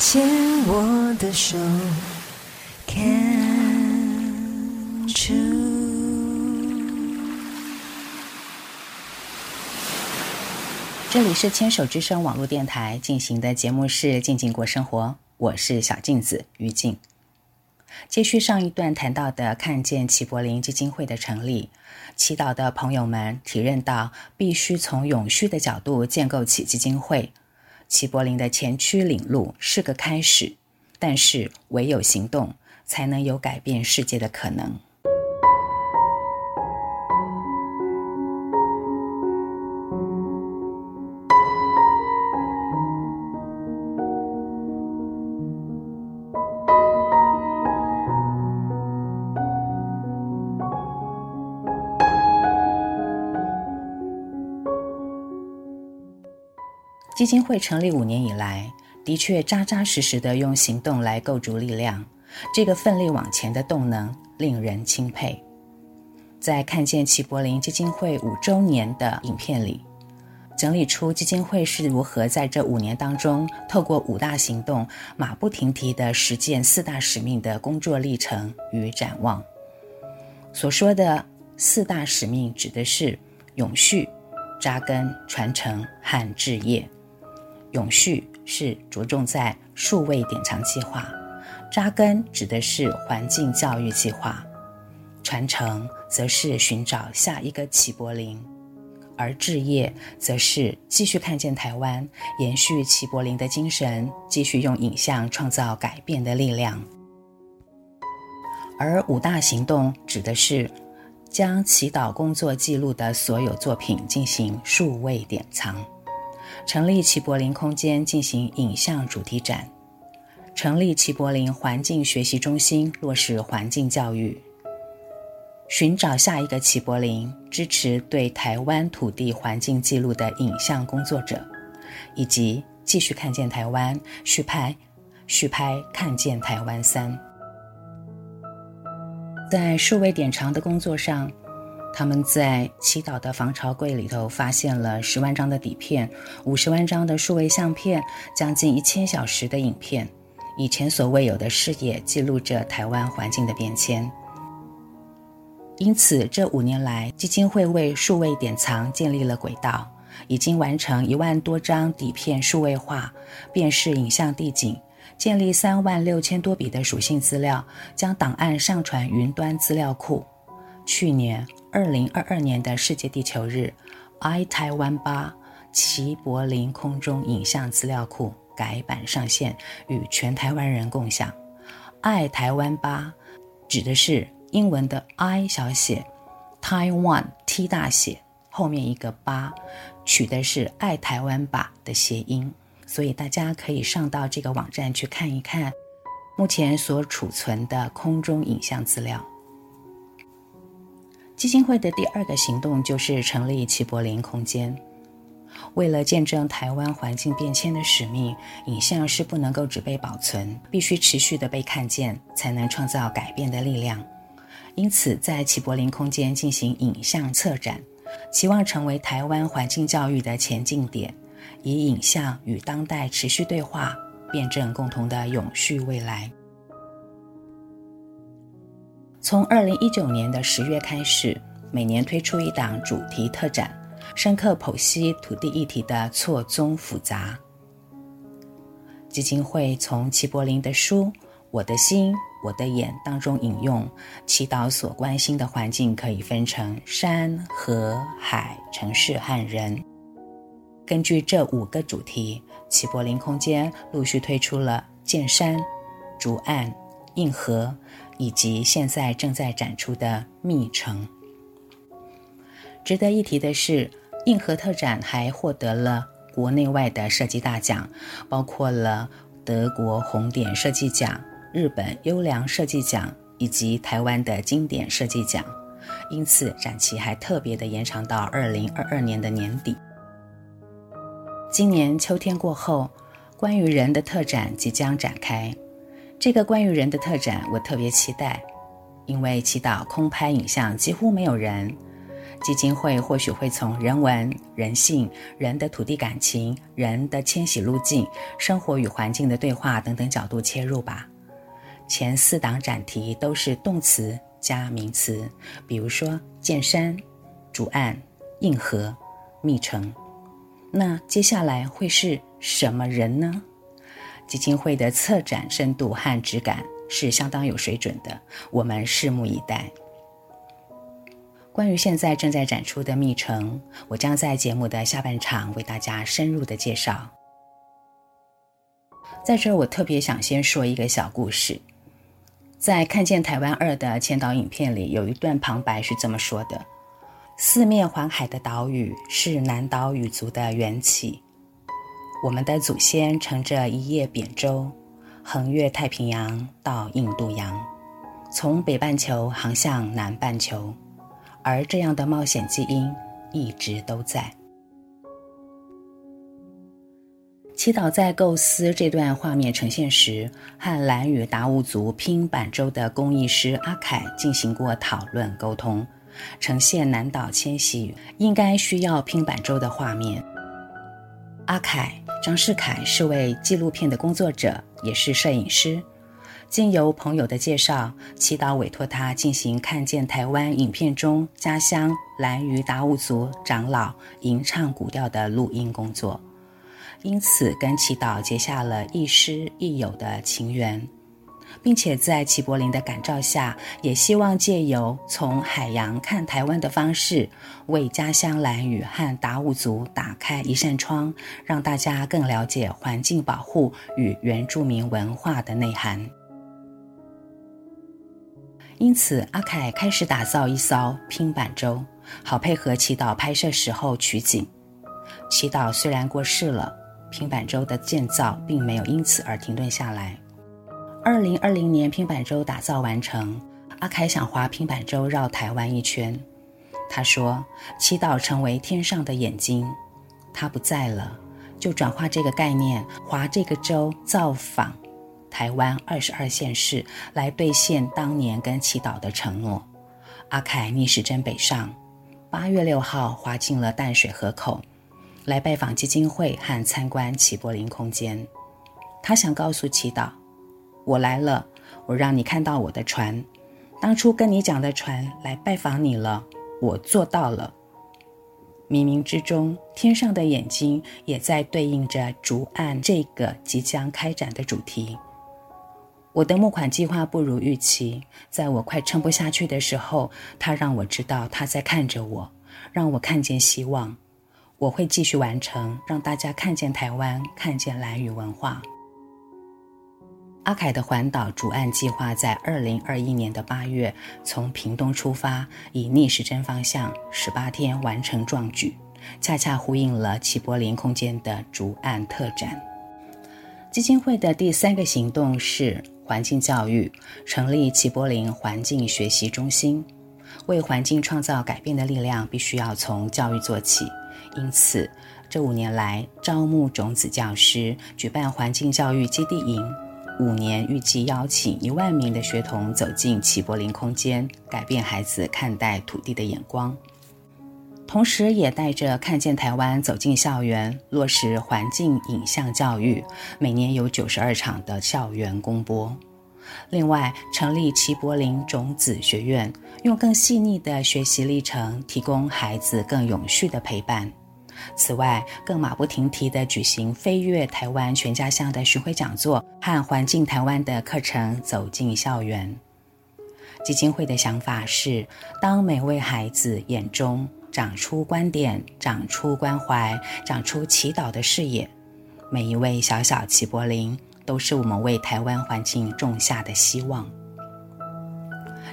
牵我的手，Can choose。这里是牵手之声网络电台进行的节目是《静静过生活》，我是小镜子于静。接续上一段谈到的，看见齐柏林基金会的成立，祈祷的朋友们体认到，必须从永续的角度建构起基金会。齐柏林的前驱领路是个开始，但是唯有行动，才能有改变世界的可能。基金会成立五年以来，的确扎扎实实地用行动来构筑力量。这个奋力往前的动能令人钦佩。在看见齐柏林基金会五周年的影片里，整理出基金会是如何在这五年当中，透过五大行动，马不停蹄地实践四大使命的工作历程与展望。所说的四大使命，指的是永续、扎根、传承和置业。永续是着重在数位典藏计划，扎根指的是环境教育计划，传承则是寻找下一个齐柏林，而志业则是继续看见台湾，延续齐柏林的精神，继续用影像创造改变的力量。而五大行动指的是将祈祷工作记录的所有作品进行数位典藏。成立齐柏林空间进行影像主题展，成立齐柏林环境学习中心落实环境教育，寻找下一个齐柏林，支持对台湾土地环境记录的影像工作者，以及继续看见台湾续拍续拍看见台湾三，在数位典藏的工作上。他们在祈祷的防潮柜里头发现了十万张的底片、五十万张的数位相片、将近一千小时的影片，以前所未有的视野记录着台湾环境的变迁。因此，这五年来，基金会为数位典藏建立了轨道，已经完成一万多张底片数位化，辨识影像地景，建立三万六千多笔的属性资料，将档案上传云端资料库。去年。二零二二年的世界地球日，I Taiwan 八齐柏林空中影像资料库改版上线，与全台湾人共享。爱台湾八指的是英文的 I 小写，Taiwan T 大写，后面一个八，取的是爱台湾吧的谐音，所以大家可以上到这个网站去看一看，目前所储存的空中影像资料。基金会的第二个行动就是成立齐柏林空间。为了见证台湾环境变迁的使命，影像是不能够只被保存，必须持续的被看见，才能创造改变的力量。因此，在齐柏林空间进行影像策展，期望成为台湾环境教育的前进点，以影像与当代持续对话，辩证共同的永续未来。从二零一九年的十月开始，每年推出一档主题特展，深刻剖析土地议题的错综复杂。基金会从齐柏林的书《我的心，我的眼》当中引用，祈祷所关心的环境可以分成山、河、海、城市和人。根据这五个主题，齐柏林空间陆续推出了见山、竹岸、硬核。以及现在正在展出的密城。值得一提的是，硬核特展还获得了国内外的设计大奖，包括了德国红点设计奖、日本优良设计奖以及台湾的经典设计奖，因此展期还特别的延长到二零二二年的年底。今年秋天过后，关于人的特展即将展开。这个关于人的特展，我特别期待，因为祈祷空拍影像几乎没有人。基金会或许会从人文、人性、人的土地感情、人的迁徙路径、生活与环境的对话等等角度切入吧。前四档展题都是动词加名词，比如说见山、竹岸、硬核、密城。那接下来会是什么人呢？基金会的策展深度和质感是相当有水准的，我们拭目以待。关于现在正在展出的密城，我将在节目的下半场为大家深入的介绍。在这儿，我特别想先说一个小故事。在《看见台湾二》的前导影片里，有一段旁白是这么说的：“四面环海的岛屿是南岛语族的缘起，我们的祖先乘着一叶扁舟，横越太平洋到印度洋，从北半球航向南半球。”而这样的冒险基因一直都在。祈祷在构思这段画面呈现时，和兰屿达悟族拼板舟的工艺师阿凯进行过讨论沟通，呈现南岛迁徙应该需要拼板舟的画面。阿凯张世凯是位纪录片的工作者，也是摄影师。经由朋友的介绍，祈祷委托他进行《看见台湾》影片中家乡兰屿达悟族长老吟唱古调的录音工作，因此跟祈祷结下了亦师亦友的情缘，并且在齐柏林的感召下，也希望借由从海洋看台湾的方式，为家乡兰屿和达悟族打开一扇窗，让大家更了解环境保护与原住民文化的内涵。因此，阿凯开始打造一艘拼板舟，好配合祈祷拍摄时候取景。祈祷虽然过世了，拼板舟的建造并没有因此而停顿下来。二零二零年，拼板舟打造完成，阿凯想划拼板舟绕台湾一圈。他说：“祈祷成为天上的眼睛，他不在了，就转化这个概念，划这个舟造访。”台湾二十二县市来兑现当年跟祈祷的承诺。阿凯逆时针北上，八月六号划进了淡水河口，来拜访基金会和参观齐柏林空间。他想告诉祈祷：“我来了，我让你看到我的船。当初跟你讲的船来拜访你了，我做到了。”冥冥之中，天上的眼睛也在对应着竹岸这个即将开展的主题。我的募款计划不如预期，在我快撑不下去的时候，他让我知道他在看着我，让我看见希望。我会继续完成，让大家看见台湾，看见兰屿文化。阿凯的环岛逐岸计划在二零二一年的八月从屏东出发，以逆时针方向，十八天完成壮举，恰恰呼应了齐柏林空间的逐岸特展。基金会的第三个行动是。环境教育，成立齐柏林环境学习中心，为环境创造改变的力量，必须要从教育做起。因此，这五年来招募种子教师，举办环境教育基地营，五年预计邀请一万名的学童走进齐柏林空间，改变孩子看待土地的眼光。同时，也带着看见台湾走进校园，落实环境影像教育。每年有九十二场的校园公播。另外，成立齐柏林种子学院，用更细腻的学习历程，提供孩子更永续的陪伴。此外，更马不停蹄地举行飞越台湾全家乡的巡回讲座和环境台湾的课程，走进校园。基金会的想法是，当每位孩子眼中，长出观点，长出关怀，长出祈祷的视野。每一位小小齐柏林，都是我们为台湾环境种下的希望。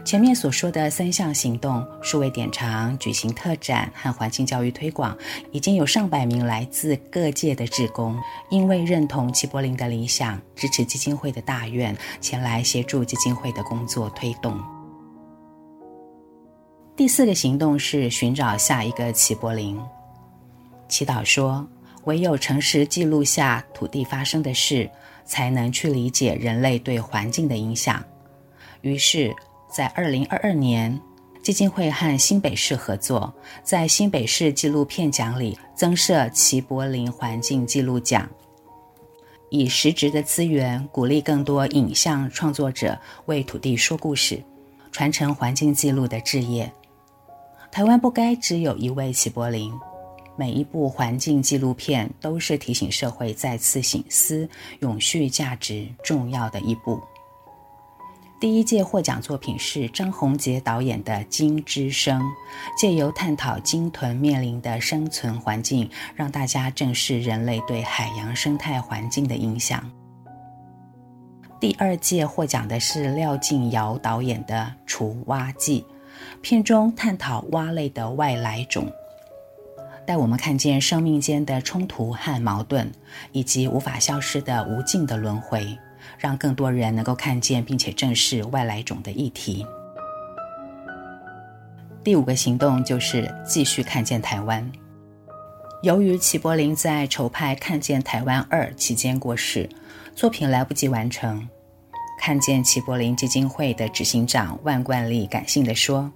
前面所说的三项行动——数位典藏、举行特展和环境教育推广，已经有上百名来自各界的志工，因为认同齐柏林的理想，支持基金会的大愿，前来协助基金会的工作推动。第四个行动是寻找下一个齐柏林。祈祷说：“唯有诚实记录下土地发生的事，才能去理解人类对环境的影响。”于是。在二零二二年，基金会和新北市合作，在新北市纪录片奖里增设齐柏林环境纪录奖，以实质的资源鼓励更多影像创作者为土地说故事，传承环境纪录的志业。台湾不该只有一位齐柏林，每一部环境纪录片都是提醒社会再次醒思永续价值重要的一步。第一届获奖作品是张宏杰导演的《鲸之声》，借由探讨鲸豚面临的生存环境，让大家正视人类对海洋生态环境的影响。第二届获奖的是廖静尧导演的《除蛙记》，片中探讨蛙类的外来种，带我们看见生命间的冲突和矛盾，以及无法消失的无尽的轮回。让更多人能够看见并且正视外来种的议题。第五个行动就是继续看见台湾。由于齐柏林在筹拍《看见台湾二》期间过世，作品来不及完成。看见齐柏林基金会的执行长万冠利感性地说：“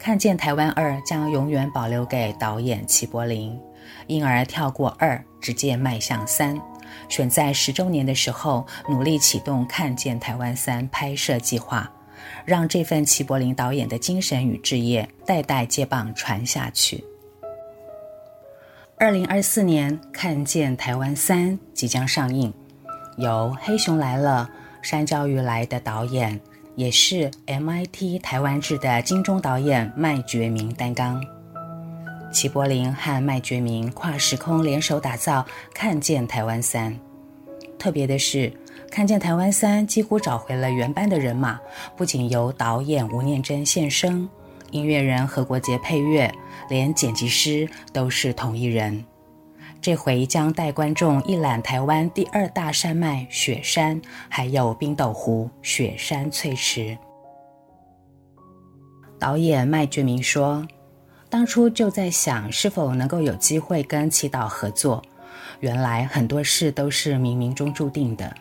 看见台湾二将永远保留给导演齐柏林，因而跳过二，直接迈向三。”选在十周年的时候，努力启动《看见台湾三》拍摄计划，让这份齐柏林导演的精神与志业代代接棒传下去。二零二四年，《看见台湾三》即将上映，由《黑熊来了》山椒鱼来的导演，也是 MIT 台湾制的金钟导演麦觉明担纲。齐柏林和麦觉明跨时空联手打造《看见台湾三》，特别的是，《看见台湾三》几乎找回了原班的人马，不仅由导演吴念真现身，音乐人何国杰配乐，连剪辑师都是同一人。这回将带观众一览台湾第二大山脉雪山，还有冰斗湖雪山翠池。导演麦觉明说。当初就在想是否能够有机会跟祈祷合作，原来很多事都是冥冥中注定的。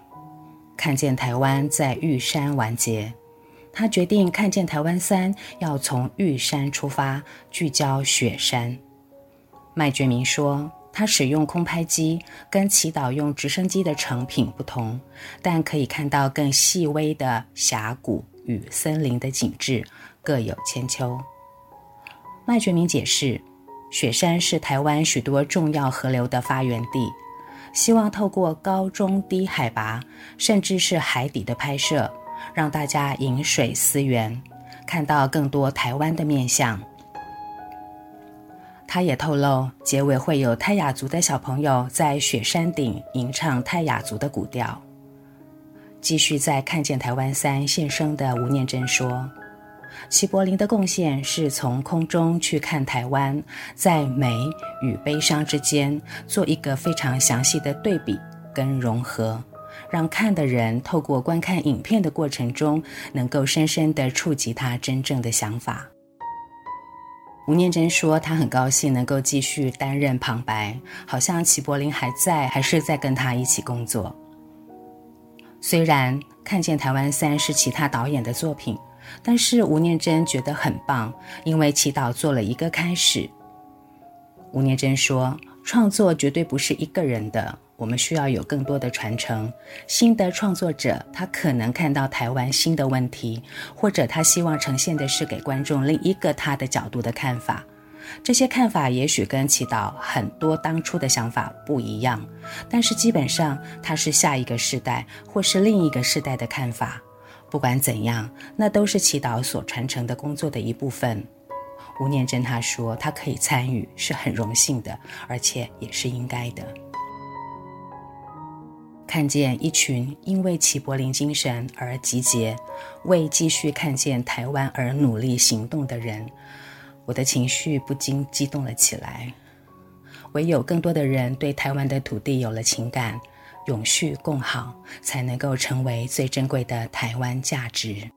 看见台湾在玉山完结，他决定看见台湾三要从玉山出发，聚焦雪山。麦觉明说，他使用空拍机，跟祈祷用直升机的成品不同，但可以看到更细微的峡谷与森林的景致，各有千秋。麦觉明解释，雪山是台湾许多重要河流的发源地，希望透过高中低海拔，甚至是海底的拍摄，让大家饮水思源，看到更多台湾的面相。他也透露，结尾会有泰雅族的小朋友在雪山顶吟唱泰雅族的古调。继续在看见台湾三现身的吴念真说。齐柏林的贡献是从空中去看台湾，在美与悲伤之间做一个非常详细的对比跟融合，让看的人透过观看影片的过程中，能够深深地触及他真正的想法。吴念真说，他很高兴能够继续担任旁白，好像齐柏林还在，还是在跟他一起工作。虽然看见台湾三是其他导演的作品。但是吴念真觉得很棒，因为祈祷做了一个开始。吴念真说：“创作绝对不是一个人的，我们需要有更多的传承。新的创作者，他可能看到台湾新的问题，或者他希望呈现的是给观众另一个他的角度的看法。这些看法也许跟祈祷很多当初的想法不一样，但是基本上他是下一个世代或是另一个世代的看法。”不管怎样，那都是祈祷所传承的工作的一部分。吴念真他说，他可以参与是很荣幸的，而且也是应该的。看见一群因为齐柏林精神而集结、为继续看见台湾而努力行动的人，我的情绪不禁激动了起来。唯有更多的人对台湾的土地有了情感，永续共好，才能够成为最珍贵的台湾价值。